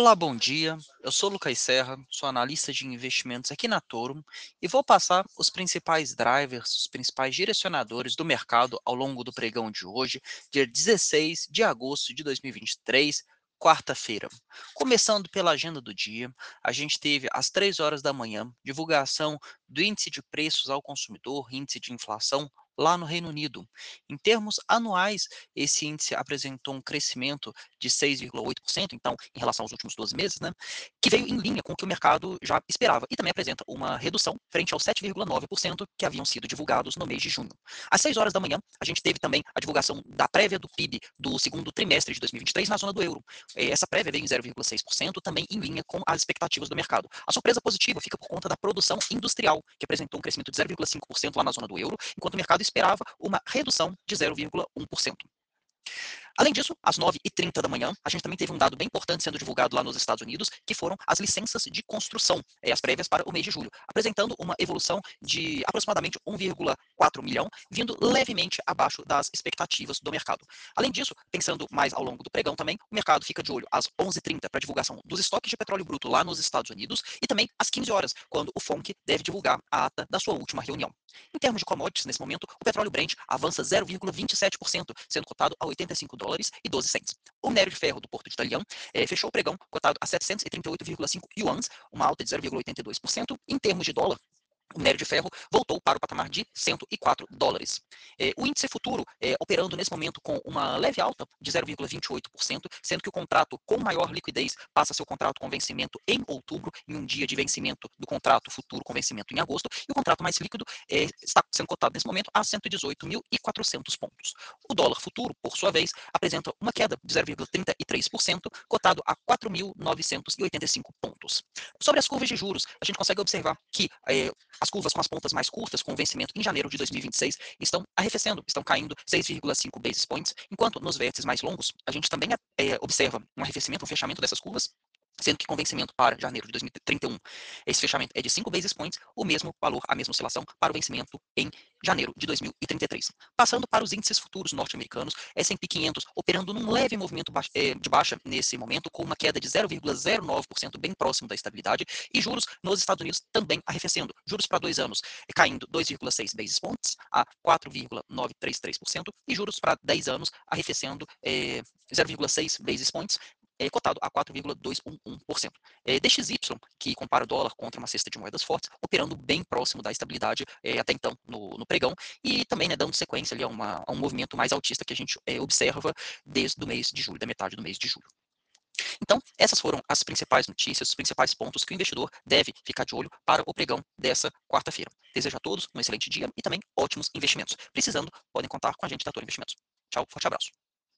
Olá, bom dia. Eu sou Lucas Serra, sou analista de investimentos aqui na Toro e vou passar os principais drivers, os principais direcionadores do mercado ao longo do pregão de hoje, dia 16 de agosto de 2023, quarta-feira. Começando pela agenda do dia, a gente teve às 3 horas da manhã divulgação do índice de preços ao consumidor, índice de inflação lá no Reino Unido. Em termos anuais, esse índice apresentou um crescimento de 6,8%, então, em relação aos últimos 12 meses, né, que veio em linha com o que o mercado já esperava e também apresenta uma redução frente aos 7,9% que haviam sido divulgados no mês de junho. Às 6 horas da manhã, a gente teve também a divulgação da prévia do PIB do segundo trimestre de 2023 na zona do euro. Essa prévia veio em 0,6%, também em linha com as expectativas do mercado. A surpresa positiva fica por conta da produção industrial, que apresentou um crescimento de 0,5% lá na zona do euro, enquanto o mercado esperava uma redução de 0,1%. Além disso, às 9h30 da manhã, a gente também teve um dado bem importante sendo divulgado lá nos Estados Unidos, que foram as licenças de construção, é, as prévias para o mês de julho, apresentando uma evolução de aproximadamente 1,4 milhão, vindo levemente abaixo das expectativas do mercado. Além disso, pensando mais ao longo do pregão também, o mercado fica de olho às 11h30 para divulgação dos estoques de petróleo bruto lá nos Estados Unidos e também às 15 horas, quando o FONC deve divulgar a ata da sua última reunião. Em termos de commodities, nesse momento, o petróleo Brent avança 0,27%, sendo cotado a 85 dólares e 12 cents. O minério de ferro do Porto de Italião eh, fechou o pregão cotado a 738,5 yuans, uma alta de 0,82%. Em termos de dólar, o minério de ferro voltou para o patamar de 104 dólares. É, o índice futuro é, operando nesse momento com uma leve alta de 0,28%, sendo que o contrato com maior liquidez passa seu contrato com vencimento em outubro, em um dia de vencimento do contrato futuro com vencimento em agosto, e o contrato mais líquido é, está sendo cotado nesse momento a 118.400 pontos. O dólar futuro, por sua vez, apresenta uma queda de 0,33%, cotado a 4.985 pontos. Sobre as curvas de juros, a gente consegue observar que é, as curvas com as pontas mais curtas, com vencimento em janeiro de 2026, estão arrefecendo, estão caindo 6,5 basis points, enquanto nos vértices mais longos, a gente também é, observa um arrefecimento, um fechamento dessas curvas, sendo que com vencimento para janeiro de 2031, esse fechamento é de 5 basis points, o mesmo valor, a mesma oscilação para o vencimento em janeiro de 2033. Passando para os índices futuros norte-americanos, S&P 500 operando num leve movimento eh, de baixa nesse momento, com uma queda de 0,09%, bem próximo da estabilidade, e juros nos Estados Unidos também arrefecendo. Juros para dois anos caindo 2,6 basis points a 4,933%, e juros para 10 anos arrefecendo eh, 0,6 basis points, é cotado a 4,211%. É, DXY, que compara o dólar contra uma cesta de moedas fortes, operando bem próximo da estabilidade é, até então no, no, pregão, e também né, dando sequência ali a, uma, a, um movimento mais altista que a gente é, observa desde o mês de julho, da metade do mês de julho. Então, essas foram as principais notícias, os principais pontos que o investidor deve ficar de olho para o pregão dessa quarta-feira. Desejo a todos um excelente dia e também ótimos investimentos. Precisando, podem contar com a gente da Toro Investimentos. Tchau, forte abraço.